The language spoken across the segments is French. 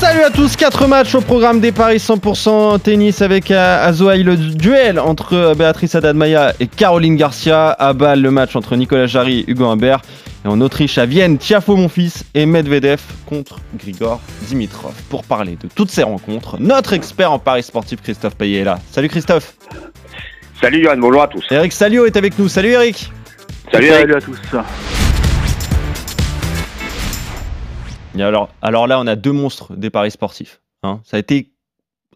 Salut à tous, 4 matchs au programme des paris 100% tennis avec euh, Azoaï le duel entre euh, Béatrice Adadmaya et Caroline Garcia. À Bâle, le match entre Nicolas Jarry et Hugo Humbert. Et en Autriche, à Vienne, Tiafo Monfils et Medvedev contre Grigor Dimitrov. Pour parler de toutes ces rencontres, notre expert en paris sportif Christophe Payet est là. Salut Christophe. Salut Yann, bonjour à tous. Eric Salio est avec nous. Salut Eric. Salut, Eric. à tous. Et alors, alors là, on a deux monstres des paris sportifs. hein. Ça a été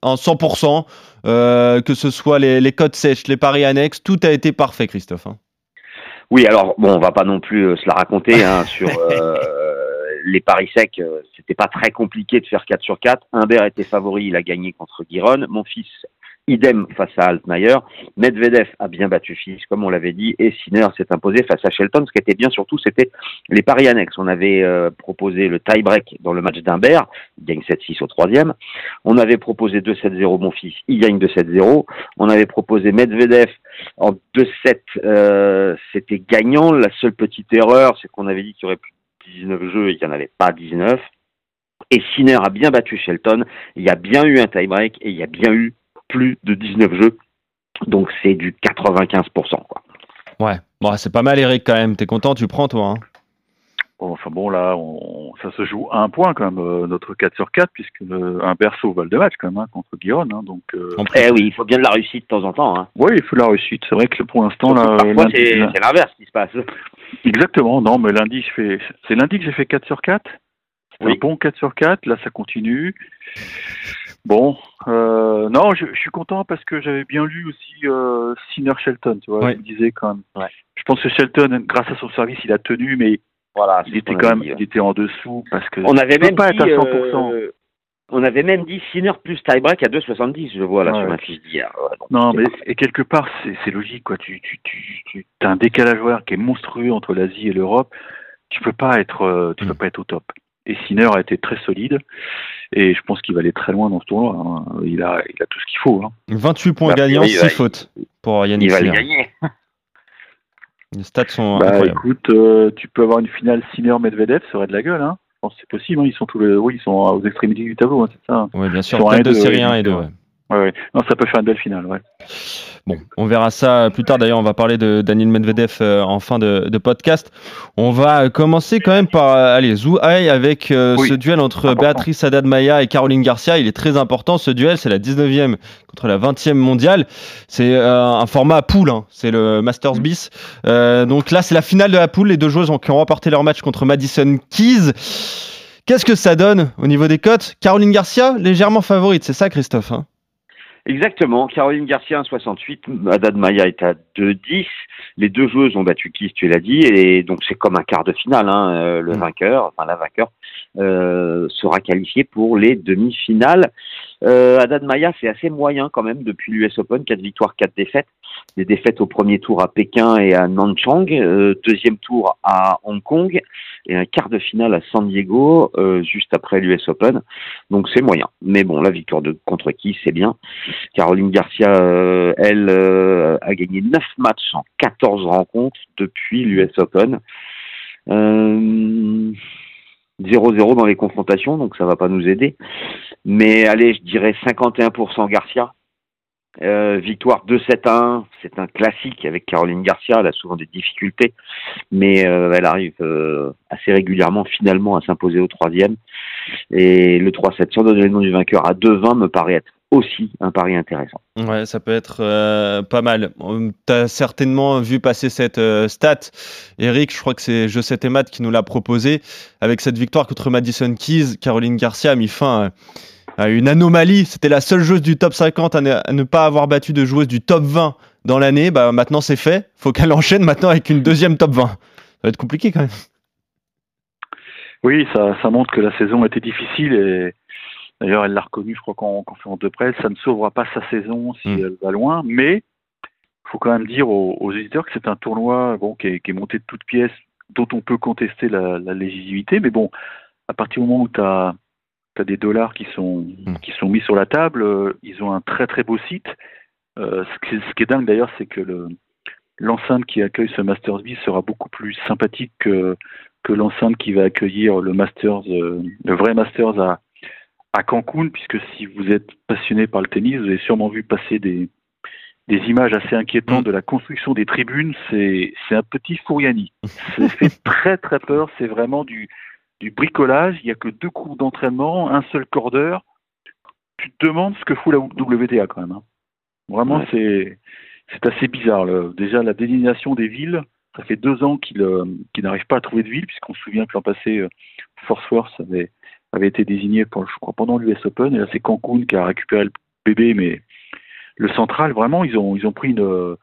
en 100%, euh, que ce soit les, les codes sèches, les paris annexes, tout a été parfait, Christophe. hein. Oui, alors bon, on va pas non plus euh, se la raconter hein, sur euh, les paris secs. C'était pas très compliqué de faire 4 sur 4. Humbert était favori, il a gagné contre Giron. Mon fils, idem face à Altmaier. Medvedev a bien battu Fils, comme on l'avait dit, et Sinner s'est imposé face à Shelton. Ce qui était bien surtout, c'était les paris annexes. On avait euh, proposé le tie-break dans le match d'Humbert, il gagne 7-6 au troisième. On avait proposé 2-7-0 mon fils, il gagne 2-7-0. On avait proposé Medvedev en 2-7, euh, c'était gagnant. La seule petite erreur, c'est qu'on avait dit qu'il y aurait plus de 19 jeux et qu'il n'y en avait pas 19. Et Sinner a bien battu Shelton. Il y a bien eu un tie-break et il y a bien eu plus de 19 jeux. Donc c'est du 95%. Quoi. Ouais, bon, c'est pas mal, Eric, quand même. T'es content, tu prends, toi. hein? Bon, enfin bon, là, on, ça se joue à un point quand même, euh, notre 4 sur 4, puisque le, un berceau val de match quand même, hein, contre Guiron. Hein, donc, euh, Eh oui, il faut bien de la réussite de temps en temps. Hein. oui, il faut la réussite. C'est vrai que pour l'instant, là, Parfois, c'est c'est l'inverse qui se passe. exactement. Non, mais lundi, je fais, c'est lundi que j'ai fait 4 sur 4. C'est Oui. un bon 4 sur 4. Là, ça continue. Bon, euh, non, je, je suis content parce que j'avais bien lu aussi euh, Sinner Shelton, tu vois, Ouais. je me disais quand même. Ouais. Je pense que Shelton, grâce à son service, il a tenu, mais Voilà, il était quand même, dit, ouais. il était en dessous parce que On avait même pas dit, être à 100%. euh, on avait même dit Sinner plus tie-break à 2,70, je vois là Ouais. sur ma fiche d'hier. Non, mais et quelque part, c'est logique, quoi. Tu, tu, tu, tu as un décalage horaire qui est monstrueux entre l'Asie et l'Europe. Tu peux pas être, euh, tu peux Mm. pas être au top. Et Sinner a été très solide, et je pense qu'il va aller très loin dans ce tournoi. hein. Il a, il a tout ce qu'il faut. Hein. 28 points Bah, gagnants, oui, 6 ouais. fautes pour Yannick Il va le gagner. Les stats sont Bah, incroyables. écoute, euh, tu peux avoir une finale Sinner-Medvedev, ça aurait de la gueule. Hein. Je pense que c'est possible. hein. Ils sont tous les, oui, ils sont aux extrémités du tableau, hein, c'est ça. Oui, bien sûr. Tête de et deux, série ouais, 1 et 2. bien sûr. Ouais, ouais. Non, ça peut faire une belle finale. Ouais. Bon, on verra ça plus tard. D'ailleurs, on va parler de Daniel Medvedev euh, en fin de, de podcast. On va commencer quand même par euh, allez, Zouhaï avec euh, Oui, ce duel entre important. Béatrice Haddad-Maia et Caroline Garcia. Il est très important ce duel. C'est la 19e contre la 20e mondiale. C'est euh, un format à poule. hein. C'est le Masters Mm. bis. Euh, donc là, c'est la finale de la poule. Les deux joueuses ont, qui ont remporté leur match contre Madison Keys. Qu'est-ce que ça donne au niveau des cotes? Caroline Garcia, légèrement favorite, c'est ça, Christophe hein? Exactement. Caroline Garcia 1,68, Haddad Maya est à 2,10. Les deux joueuses ont battu Kiss, tu l'as dit, et donc c'est comme un quart de finale. Hein. Euh, Le Mm. vainqueur, enfin la vainqueur, euh, sera qualifié pour les demi-finales. Euh, Haddad Maya, c'est assez moyen quand même depuis l'US Open, 4 victoires, 4 défaites. Des défaites au premier tour à Pékin et à Nanchang, euh, deuxième tour à Hong Kong et un quart de finale à San Diego, euh, juste après l'US Open. Donc c'est moyen. Mais bon, la victoire contre qui, c'est bien. Caroline Garcia, euh, elle, a gagné 9 matchs en 14 rencontres depuis l'US Open. Euh, 0-0 dans les confrontations, donc ça va pas nous aider. Mais allez, je dirais 51% Garcia. Euh, victoire 2-7-1, c'est un classique avec Caroline Garcia, elle a souvent des difficultés, mais euh, elle arrive euh, assez régulièrement finalement à s'imposer au troisième. Et le 3-7 sans donner le nom du vainqueur à 2-20 me paraît être aussi un pari intéressant. Ouais, ça peut être pas mal. Tu as certainement vu passer cette stat. Eric, je crois que c'est Je sais tes maths qui nous l'a proposé. Avec cette victoire contre Madison Keys, Caroline Garcia a mis fin une anomalie. C'était la seule joueuse du top 50 à ne, à ne pas avoir battu de joueuse du top 20 dans l'année. Bah, maintenant, c'est fait. faut qu'elle enchaîne maintenant avec une deuxième top 20. Ça va être compliqué quand même. Oui, ça, ça montre que la saison était difficile et d'ailleurs elle l'a reconnu, je crois qu'en conférence de presse, ça ne sauvera pas sa saison si Mm. elle va loin, mais il faut quand même dire aux, aux éditeurs que c'est un tournoi bon, qui, est, qui est monté de toutes pièces dont on peut contester la, la légitimité, mais bon, à partir du moment où tu as, des dollars qui sont, Mm. qui sont mis sur la table, euh, ils ont un très très beau site. Euh, ce, qui, ce qui est dingue d'ailleurs, c'est que le, l'enceinte qui accueille ce Masters B sera beaucoup plus sympathique que, que l'enceinte qui va accueillir le Masters, euh, le vrai Masters à, à Cancun, puisque si vous êtes passionné par le tennis, vous avez sûrement vu passer des, des images assez inquiétantes Mm. de la construction des tribunes. C'est, c'est un petit Fouriani. Ça fait très très peur. C'est vraiment du, du bricolage. Il n'y a que deux cours d'entraînement, un seul cordeur. Tu te demandes ce que fout la WTA quand même. hein. Vraiment, Ouais. c'est, c'est assez bizarre. le- Déjà, la désignation des villes, ça fait deux ans qu'ils euh, qu'ils n'arrivent pas à trouver de ville, puisqu'on se souvient que l'an passé, euh, Fort Worth avait, avait été désigné pour, je crois, pendant l'US Open, et là c'est Cancun qui a récupéré le bébé, mais le central, vraiment, ils ont, ils ont pris une, euh,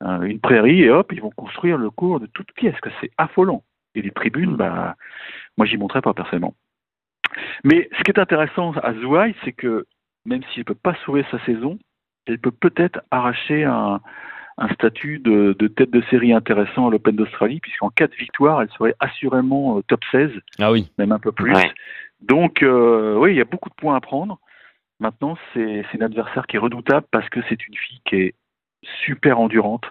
un- une prairie et hop, ils vont construire le cours de toutes pièces, que c'est affolant. Et les tribunes, bah, moi j'y monterai pas personnellement. Mais ce qui est intéressant à Zouai, c'est que même s'il ne peut pas sauver sa saison, elle peut peut-être arracher un, un statut de, de tête de série intéressant à l'Open d'Australie, puisqu'en cas de victoire, elle serait assurément euh, top 16, Ah oui. même un peu plus. Ouais. Donc, euh, oui, il y a beaucoup de points à prendre. Maintenant, c'est c'est une adversaire qui est redoutable parce que c'est une fille qui est super endurante.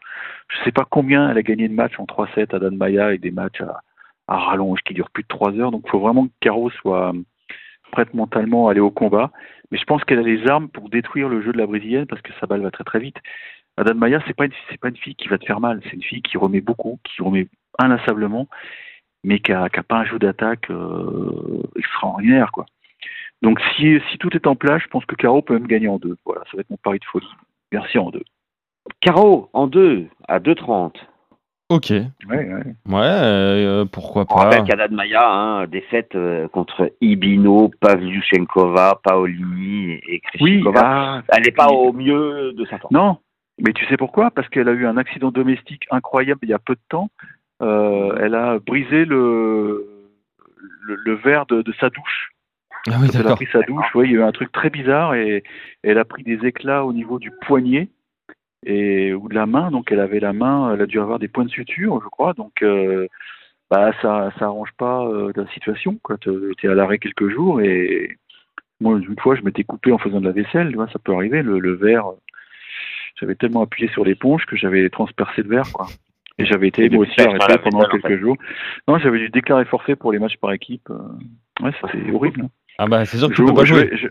Je ne sais pas combien elle a gagné de matchs en 3-7 à Dan Maya et des matchs à, à rallonge qui durent plus de 3 heures. Donc, il faut vraiment que Caro soit prête mentalement à aller au combat. Mais je pense qu'elle a les armes pour détruire le jeu de la brésilienne parce que sa balle va très très vite. Adan Maya, c'est pas une, pas une fille qui va te faire mal. C'est une fille qui remet beaucoup, qui remet inlassablement, mais qui a, qui a pas un jeu d'attaque euh, extraordinaire, quoi. Donc si, si tout est en place, je pense que Caro peut même gagner en deux. Voilà, ça va être mon pari de folie. Merci en deux. Caro, en deux, à 2,30. Ok. Ouais, ouais. Ouais, euh, pourquoi On rappelle pas. qu'Adad Maya, hein, défaite euh, contre Ibino, Pavlyuchenkova, Paolini et et Oui, Krishikova. ah, Elle n'est pas au mieux de sa forme. non, mais tu sais pourquoi? Parce qu'elle a eu un accident domestique incroyable il y a peu de temps. Euh, elle a brisé le, le, le verre de, de sa douche. Ah oui, Quand elle a pris sa douche, ouais, il y a eu un truc très bizarre et elle a pris des éclats au niveau du poignet et ou de la main. Donc elle avait la main, elle a dû avoir des points de suture, je crois. Donc euh, bah ça ça arrange pas euh, la situation. Tu es à l'arrêt quelques jours et moi une fois je m'étais coupé en faisant de la vaisselle. Tu vois, ça peut arriver. Le, le verre, j'avais tellement appuyé sur l'éponge que j'avais transpercé le verre, quoi. Et j'avais été Et moi depuis, aussi arrêté pendant vaisselle, en quelques jours. Non, j'avais dû déclarer forfait pour les matchs par équipe. euh. Ouais, ça c'est horrible. hein. Ah bah c'est sûr que Je- tu peux pas jouer. je-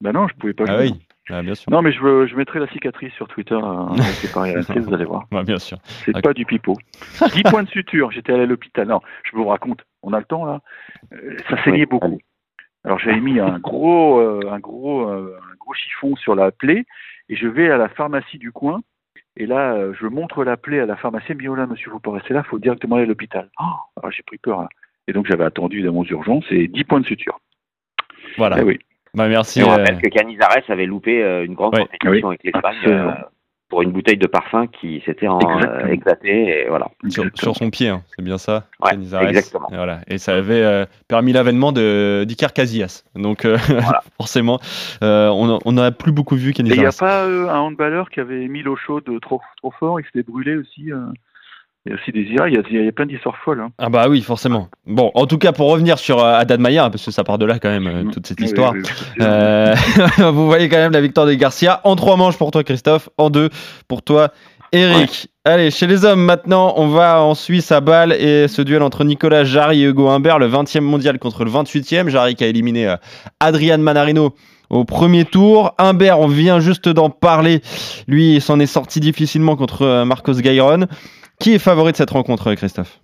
Bah non, je pouvais pas Ah jouer. oui, ah, bien sûr. Non, mais je, veux- je mettrai la cicatrice sur Twitter euh, RMC, vous allez voir. Bien sûr. C'est pas du pipeau. 10 points de suture, j'étais allé à l'hôpital. Non, je vous raconte, on a le temps là. Euh, ça saignait Oui, beaucoup. allez. Alors j'avais mis un gros, euh, un, gros, euh, un gros chiffon sur la plaie et je vais à la pharmacie du coin. Et là, je montre la plaie à la pharmacienne. Dit, oh là, monsieur, vous pas rester là, il faut directement aller à l'hôpital. Oh, alors j'ai pris peur. là. Et donc j'avais attendu dans mon urgence et 10 points de suture. Voilà. Eh oui. Bah merci. Et on euh, rappelle que Canizares avait loupé euh, une grande Ouais. compétition avec l'Espagne euh, pour une bouteille de parfum qui s'était euh. Et voilà. sur, sur son pied, hein, c'est bien ça. Ouais, Canizares. exactement. Et, voilà. et ça avait euh, permis l'avènement de d'Icar Casillas. Donc euh, forcément, euh, on n'a plus beaucoup vu Et il n'y a Canizares. pas euh, un handballeur qui avait mis l'eau chaude trop, trop fort, il s'était brûlé aussi. Il y a aussi des IRA, il y a, il y a plein d'histoires folles. Hein. Ah bah oui, forcément. Bon, en tout cas, pour revenir sur euh, Haddad Maillard, parce que ça part de là quand même, euh, toute cette Oui, histoire. oui, oui. Euh, vous voyez quand même la victoire de Garcia en trois manches pour toi Christophe, en deux pour toi Eric. Allez, chez les hommes maintenant, on va en Suisse à Bâle et ce duel entre Nicolas Jarry et Hugo Humbert, le 20e mondial contre le 28e. Jarry qui a éliminé euh, Adrian Manarino au premier tour. Humbert, on vient juste d'en parler, lui il s'en est sorti difficilement contre euh, Marcos Gairon. Qui est favori de cette rencontre Christophe?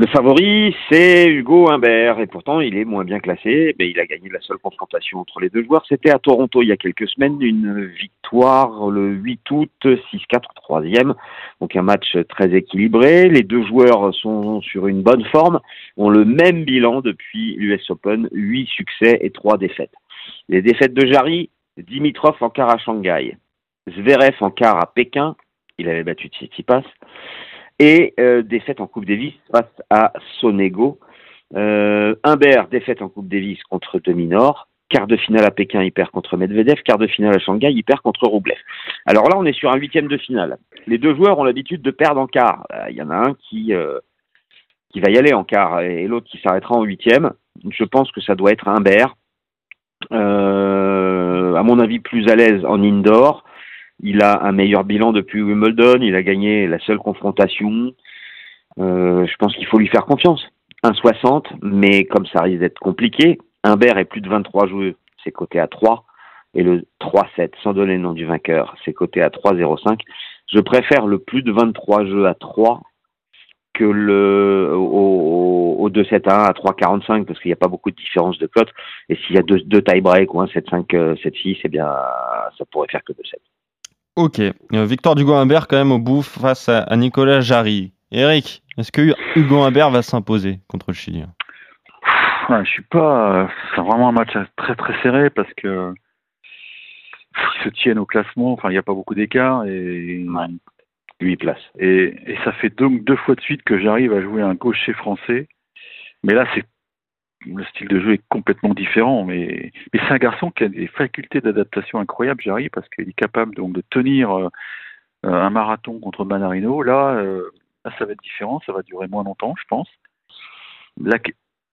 Le favori, c'est Hugo Humbert, et pourtant il est moins bien classé. Mais il a gagné la seule confrontation entre les deux joueurs. C'était à Toronto il y a quelques semaines, une victoire le 8 août, 6-4 troisième. Donc un match très équilibré. Les deux joueurs sont sur une bonne forme, ont le même bilan depuis l'US Open, 8 succès et 3 défaites. Les défaites de Jarry, Dimitrov en quart à Shanghai, Zverev en quart à Pékin, il avait battu Tsitsipas, et euh, défaite en Coupe Davis face à Sonego. Euh, Humbert, défaite en Coupe Davis contre Dominor. Quart de finale à Pékin, il perd contre Medvedev. Quart de finale à Shanghai, il perd contre Roublev. Alors là, on est sur un huitième de finale. Les deux joueurs ont l'habitude de perdre en quart. Euh, Il y en a un qui, euh, qui va y aller en quart et l'autre qui s'arrêtera en huitième. je pense que ça doit être Humbert. Euh, à mon avis, plus à l'aise en indoor. Il a un meilleur bilan depuis Wimbledon. Il a gagné la seule confrontation. Euh, je pense qu'il faut lui faire confiance. 1,60, mais comme ça risque d'être compliqué, Humbert est plus de 23 joueurs, c'est coté à 3. Et le 3-7, sans donner le nom du vainqueur, c'est coté à 3,05. Je préfère le plus de 23 jeux à 3 que le au, au 2-7 1 à 3-45 parce qu'il n'y a pas beaucoup de différence de cote. Et s'il y a deux, deux tie-break ou un 7-5, 7-6, eh bien, ça pourrait faire que 2-7. Ok. Euh, victoire d'Hugo Humbert quand même au bout face à, à Nicolas Jarry. Eric, est-ce que Hugo Humbert va s'imposer contre le Chili? Ouais, je suis pas. C'est vraiment un match très très serré parce que ils se tiennent au classement. Enfin, il n'y a pas beaucoup d'écart et 8 places. Et, et ça fait donc deux fois de suite que j'arrive à jouer un gaucher français. Mais là, c'est le style de jeu est complètement différent. Mais, mais c'est un garçon qui a des facultés d'adaptation incroyables, j'arrive, parce qu'il est capable donc de tenir euh, un marathon contre Manarino. Là, euh, là, ça va être différent. Ça va durer moins longtemps, je pense. Là,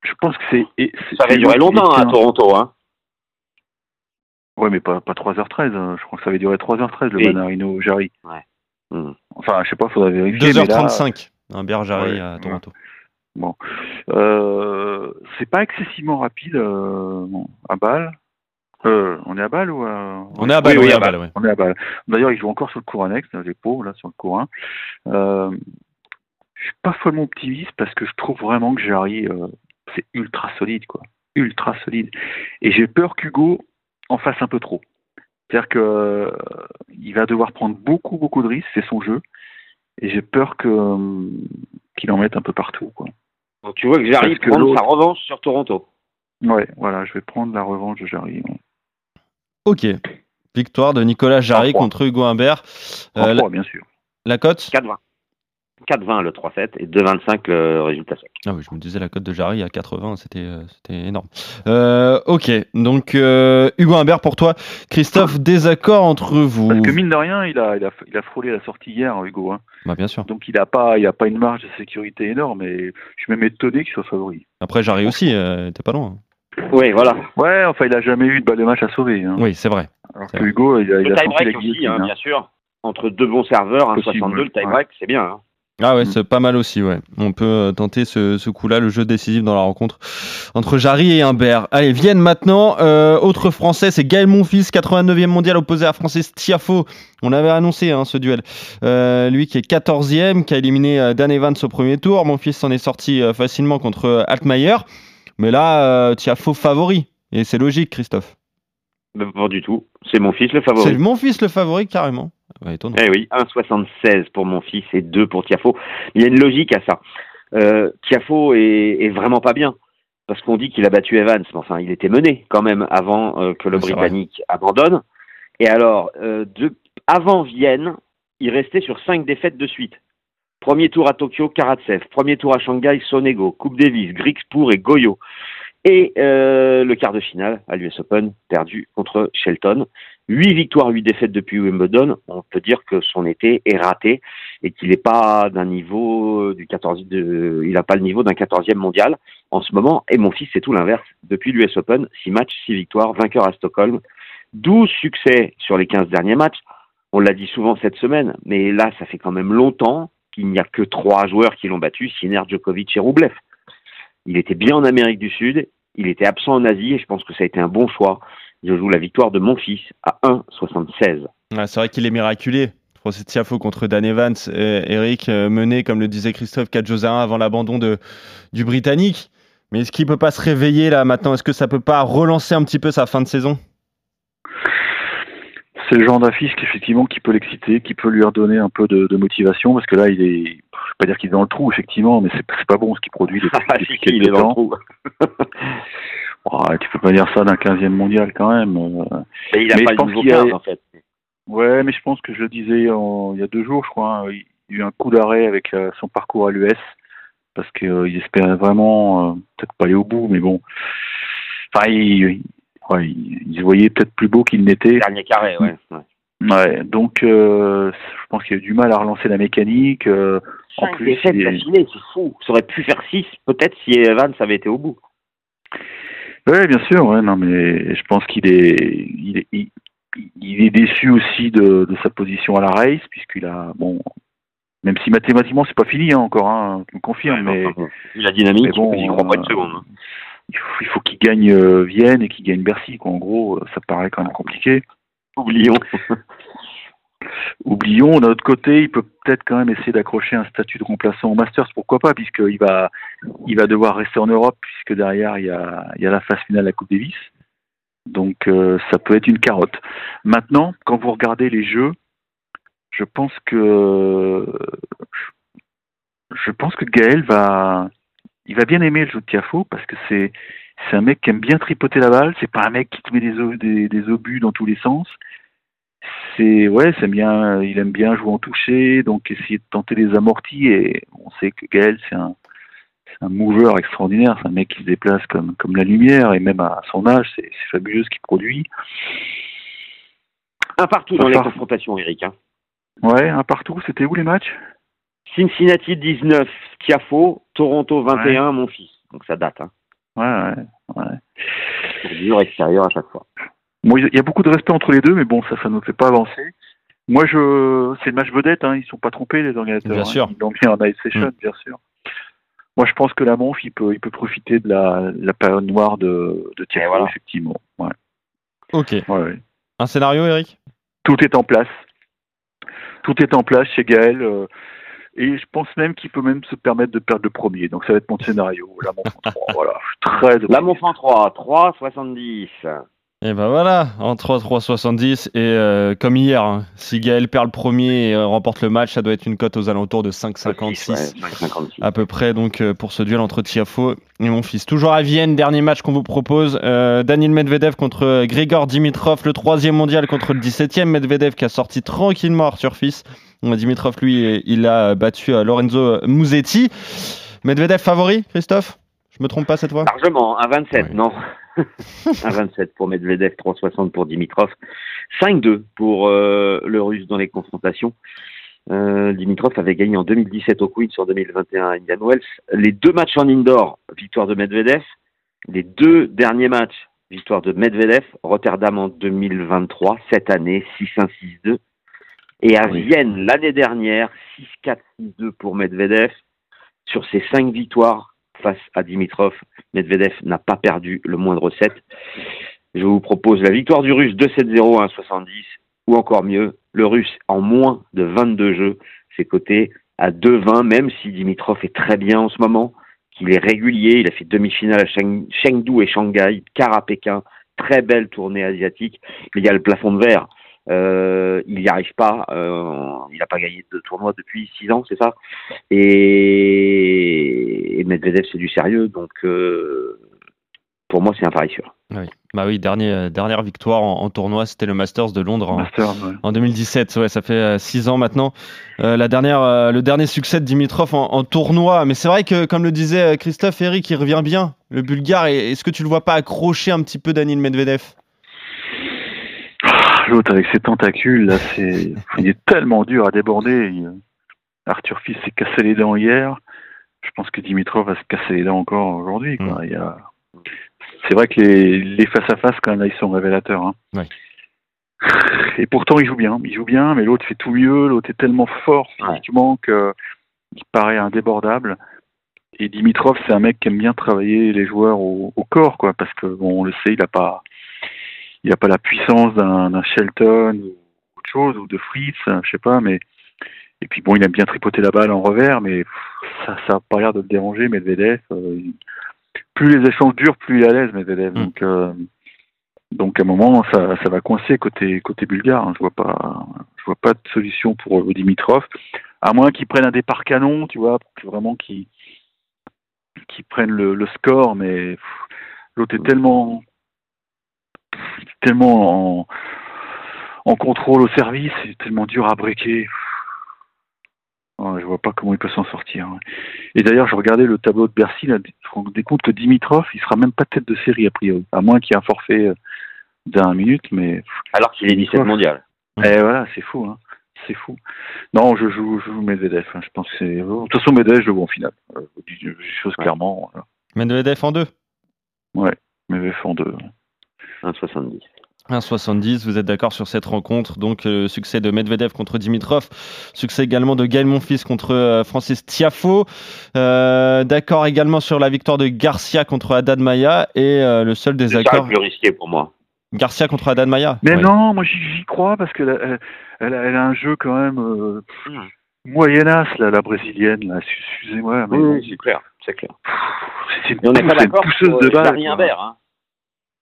je pense que c'est. et c'est- Ça va durer longtemps hein, à un- Toronto. Hein. Ouais, mais pas, pas 3h13. hein. Je crois que ça avait duré 3h13 le Oui. Manarino Jarry. Hmm. Enfin, je sais pas, faudrait vérifier. mais là, 2h35, Humbert Jarry Ouais, à ouais. Toronto. euh, c'est pas excessivement rapide euh, à balle. Euh, on est à balle ou à... On est à balle, oui, oui, à à balle, ouais. On est à balle. D'ailleurs, il joue encore sur le cours annexe, les pauvres, là, sur le cours 1. Euh, je suis pas follement optimiste parce que je trouve vraiment que Jarry, c'est ultra solide, quoi. Ultra solide. Et j'ai peur qu'Hugo en fasse un peu trop. C'est-à-dire que euh, il va devoir prendre beaucoup, beaucoup de risques, c'est son jeu. Et j'ai peur que qu'il en mette un peu partout, quoi. Donc tu vois que prendre l'autre- sa revanche sur Toronto. Ouais, voilà, je vais prendre la revanche de Jarry. Ok. Victoire de Nicolas Jarry 3-3. contre Hugo Humbert. Euh, la, bien sûr. la cote 4-20. 4-20 le 3-7 et 2-25 le résultat sec. Ah oui, je me disais la cote de Jarry à 80, c'était euh, c'était énorme. Euh, ok, donc euh, Hugo Humbert pour toi. Christophe, désaccord entre vous Parce que mine de rien, il a, il a, il a frôlé la sortie hier, Hugo. Hein. Bah bien sûr. Donc il n'a pas, il a pas une marge de sécurité énorme. Et je suis même étonné qu'il soit favori. Après Jarry aussi, euh, t'es pas loin. Oui, voilà. Ouais, enfin, il a jamais eu de balle de match à sauver. Hein. Oui, c'est vrai. Alors que vrai. Hugo, il a, il Le a senti la aussi, hein, hein. bien sûr. Entre deux bons serveurs, un Possible, 62, le ouais. tie-break, c'est bien. Ah ouais, Mm. c'est pas mal aussi, ouais. On peut euh, tenter ce, ce coup-là, le jeu décisif dans la rencontre entre Jarry et Humbert. Allez, Vienne maintenant. Euh, autre Français, c'est Gaël Monfils, 89e mondial opposé à Francis Tiafo. On avait annoncé hein, ce duel. Euh, lui qui est 14e, qui a éliminé Dan Evans au premier tour. Monfils s'en est sorti facilement contre Altmaier. Mais là, euh, Tiafo favori. Et c'est logique, Christophe. Mais pas du tout. C'est mon fils le C'est favori. mon fils le favori, carrément. Ouais. Eh oui, 1,76 pour mon fils et 2 pour Tiafo. Il y a une logique à ça. Euh, Tiafo est, est vraiment pas bien. Parce qu'on dit qu'il a battu Evans, mais enfin, il était mené quand même avant euh, que le c'est Britannique abandonne. Et alors, euh, de, avant Vienne, il restait sur 5 défaites de suite. Premier tour à Tokyo, Karatsev. Premier tour à Shanghai, Sonego. Coupe Davis, Grigspur et Goyo. Et euh, le quart de finale à l'US Open, perdu contre Shelton. Huit victoires, huit défaites depuis Wimbledon. On peut dire que son été est raté et qu'il n'est pas d'un niveau du 14 de, il n'a pas le niveau d'un 14e mondial en ce moment. Et mon fils, c'est tout l'inverse. Depuis l'US Open, 6 matchs, 6 victoires, vainqueur à Stockholm, 12 succès sur les 15 derniers matchs. On l'a dit souvent cette semaine, mais là, ça fait quand même longtemps qu'il n'y a que trois joueurs qui l'ont battu, Sinner, Djokovic et Roublev. Il était bien en Amérique du Sud, il était absent en Asie et je pense que ça a été un bon choix. Je joue la victoire de mon fils à 1,76. Ouais, c'est vrai qu'il est miraculé. Francis Tiafo contre Dan Evans. Euh, Eric euh, mené, comme le disait Christophe, 4 jeux à 1 avant l'abandon de, du Britannique. Mais est-ce qu'il peut pas se réveiller là maintenant? Est-ce que ça peut pas relancer un petit peu sa fin de saison? C'est le genre d'affiche qu'effectivement qui peut l'exciter, qui peut lui redonner un peu de, de motivation, parce que là, il est, pas dire qu'il est dans le trou, effectivement, mais c'est pas bon ce qu'il produit depuis, Ah, depuis si, il est dans le trou. Oh, tu peux pas dire ça d'un 15e mondial quand même. euh. Et il n'a Mais pas je pense qu'il y a- 15 en fait. Ouais, mais je pense que je le disais en- il y a deux jours, je crois, hein, il y a eu un coup d'arrêt avec euh, son parcours à l'US, parce qu'il espérait vraiment, euh, peut-être pas aller au bout, mais bon. Enfin, il, ouais, il, il se voyait peut-être plus beau qu'il n'était. Dernier carré, ouais. ouais. Ouais, donc euh, je pense qu'il a eu du mal à relancer la mécanique. euh, en Cinq plus, défaites il est- d'affilée, c'est fou. Ça aurait pu faire 6 peut-être si Evans avait été au bout. Oui, bien sûr. Ouais, non, mais je pense qu'il est, il est, il, il est déçu aussi de, de, sa position à la race, puisqu'il a, bon, même si mathématiquement c'est pas fini hein, encore, hein, tu me confirmes, mais la dynamique, bon, il croit pas une seconde. Hein. Il faut, il faut qu'il gagne euh, Vienne et qu'il gagne Bercy. Quoi. En gros, ça paraît quand même compliqué. Oublions. Oublions, d'un autre côté, il peut peut-être quand même essayer d'accrocher un statut de remplaçant au Masters, pourquoi pas, puisqu'il va, il va devoir rester en Europe, puisque derrière, il y a, la phase finale de la Coupe Davis. Donc, euh, ça peut être une carotte. Maintenant, quand vous regardez les jeux, je pense que, je Gaël va, il bien aimer le jeu de Tiafo, parce que c'est, c'est un mec qui aime bien tripoter la balle, c'est pas un mec qui te met des, des, des obus dans tous les sens c'est ouais, c'est bien. Il aime bien jouer en toucher, donc essayer de tenter les amortis. Et on sait que Gaël, c'est un, un mover extraordinaire. C'est un mec qui se déplace comme comme la lumière, et même à son âge, c'est fabuleux ce qu'il produit. Un partout dans les confrontations, Eric. Hein. Ouais, un partout. C'était où les matchs? Cincinnati 19, Tiafo, Toronto 21, ouais. mon fils. Donc ça date. Hein. Ouais, ouais, ouais. Dur extérieur à chaque fois. Bon, il y a beaucoup de respect entre les deux, mais bon, ça, ça ne nous fait pas avancer. Moi, je, c'est le match vedette, hein, ils sont pas trompés les organisateurs. Bien hein. sûr. Ils ont mis en night session, mmh. bien sûr. Moi, je pense que la Monf, il peut, il peut profiter de la, la période noire de, de Thierry, voilà. effectivement. Ouais. Ok. Ouais, ouais. Un scénario, Eric? Tout est en place. Tout est en place chez Gaël. Euh, et je pense même qu'il peut même se permettre de perdre le premier. Donc ça va être mon scénario. La Monf en 3. voilà. Très la Monf en 3. 3, 70. Et ben voilà, en 3-3-70. Et euh, comme hier, hein, si Gaël perd le premier et euh, remporte le match, ça doit être une cote aux alentours de 5,56 ouais, à peu près donc euh, pour ce duel entre Tiafo et mon fils. Toujours à Vienne, dernier match qu'on vous propose. Euh, Daniel Medvedev contre Grigor Dimitrov, le troisième mondial contre le 17e. Medvedev qui a sorti tranquillement sur fils. Dimitrov, lui, il a battu Lorenzo Musetti. Medvedev favori, Christophe? Je me trompe pas cette fois Largement, à 27, ouais. non un 27 pour Medvedev, 3,60 pour Dimitrov, 5-2 pour euh, le Russe dans les confrontations. Euh, Dimitrov avait gagné en 2017 au Queens, en 2021 à Indian Wells. Les deux matchs en indoor, victoire de Medvedev. Les deux derniers matchs, victoire de Medvedev. Rotterdam en 2023, cette année, 6-1, 6-2. Et à oui. Vienne, l'année dernière, 6-4, 6-2 pour Medvedev. Sur ces cinq victoires, face à Dimitrov. Medvedev n'a pas perdu le moindre set. Je vous propose la victoire du Russe 2-7-0 à 1,70 ou encore mieux, le Russe en moins de 22 jeux, c'est coté à 2,20 même si Dimitrov est très bien en ce moment, qu'il est régulier, il a fait demi-finale à Chengdu et Shanghai, quart à Pékin, très belle tournée asiatique. Il y a le plafond de verre. Euh, il n'y arrive pas. Euh, il n'a pas gagné de tournoi depuis six ans, c'est ça? Et, et Medvedev, c'est du sérieux. Donc, euh, pour moi, c'est un pari sûr. Oui. Bah oui, dernier, dernière victoire en, en tournoi, c'était le Masters de Londres en, Masters, ouais. en 2017. Ouais, ça fait six ans maintenant. la dernière, le dernier succès de Dimitrov en, en tournoi. Mais c'est vrai que, comme le disait Christophe, Eric, il revient bien, le Bulgare. Est-ce que tu le vois pas accrocher un petit peu Daniel Medvedev? L'autre avec ses tentacules, là, c'est, il est tellement dur à déborder. Il... Arthur Fils s'est cassé les dents hier. Je pense que Dimitrov va se casser les dents encore aujourd'hui. Quoi. Mm. Il y a... C'est vrai que les, les face à face, quand même, là, ils sont révélateurs. Hein. Ouais. Et pourtant, il joue bien. Il joue bien, mais l'autre fait tout mieux. L'autre est tellement fort physiquement ouais. qu'il paraît indébordable. Et Dimitrov, c'est un mec qui aime bien travailler les joueurs au, au corps, quoi, parce que bon, on le sait, il n'a pas, il n'a pas la puissance d'un Shelton ou autre chose, ou de Fritz, je sais pas, mais et puis bon, il aime bien tripoter la balle en revers, mais ça ça n'a pas l'air de le déranger, Medvedev. Euh, plus les échanges durent, plus il est à l'aise, Medvedev. Mm. Donc euh, donc à un moment, ça, ça va coincer côté côté bulgare. Hein. Je vois pas je vois pas de solution pour euh, Dimitrov, à moins qu'il prenne un départ canon, tu vois, pour vraiment qu'il qui prennent le, le, score, mais l'autre est tellement tellement en, en, contrôle au service, c'est tellement dur à. Ouais, je vois pas comment il peut s'en sortir. Et d'ailleurs, je regardais le tableau de Bercy, là, je me rendais compte que Dimitrov, il sera même pas tête de série a priori, à moins qu'il y ait un forfait d'un minute, mais. Alors qu'il est 17 mondial. Et voilà, c'est fou, hein. C'est fou. Non, je joue, je joue Medvedev. Hein. Je pense que c'est. De toute façon, Medvedev, je le vois en finale. Euh, je dis chose clairement. Voilà. Medvedev en deux Ouais, mais font de 1,70. 1,70, vous êtes d'accord sur cette rencontre. Donc, euh, le succès de Medvedev contre Dimitrov. Succès également de Gaël Monfils contre euh, Francis Tiafo. Euh, d'accord également sur la victoire de Garcia contre Haddad Maya. Et euh, le seul C'est désaccord, le plus risqué pour moi. Garcia contre Haddad Maya. Mais Ouais. non, moi j'y crois parce qu'elle a, elle, elle a, elle a un jeu quand même moyenasse, là, la brésilienne. Là. Excusez-moi, mais bon, c'est clair, c'est clair. c'est une, on n'est pas d'accord pousseuse sur de balle. Hein.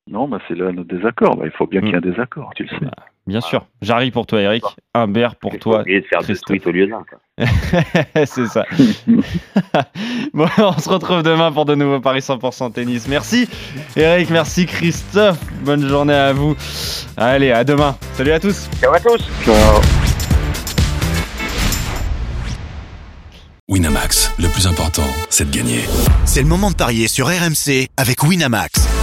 Non, bah, c'est là notre désaccord. Bah, il faut bien qu'il y ait un Hmm. désaccord, tu le sais. Bien sûr. J'arrive pour toi, Eric. Humbert pour toi. oublier de faire deux Christophe. tweets au lieu d'un. C'est ça. bon, on se retrouve demain pour de nouveaux Paris 100% tennis. Merci Eric, merci Christophe. Bonne journée à vous. Allez, à demain. Salut à tous. Ciao à tous Ciao. Winamax, le plus important, c'est de gagner. C'est le moment de parier sur RMC avec Winamax.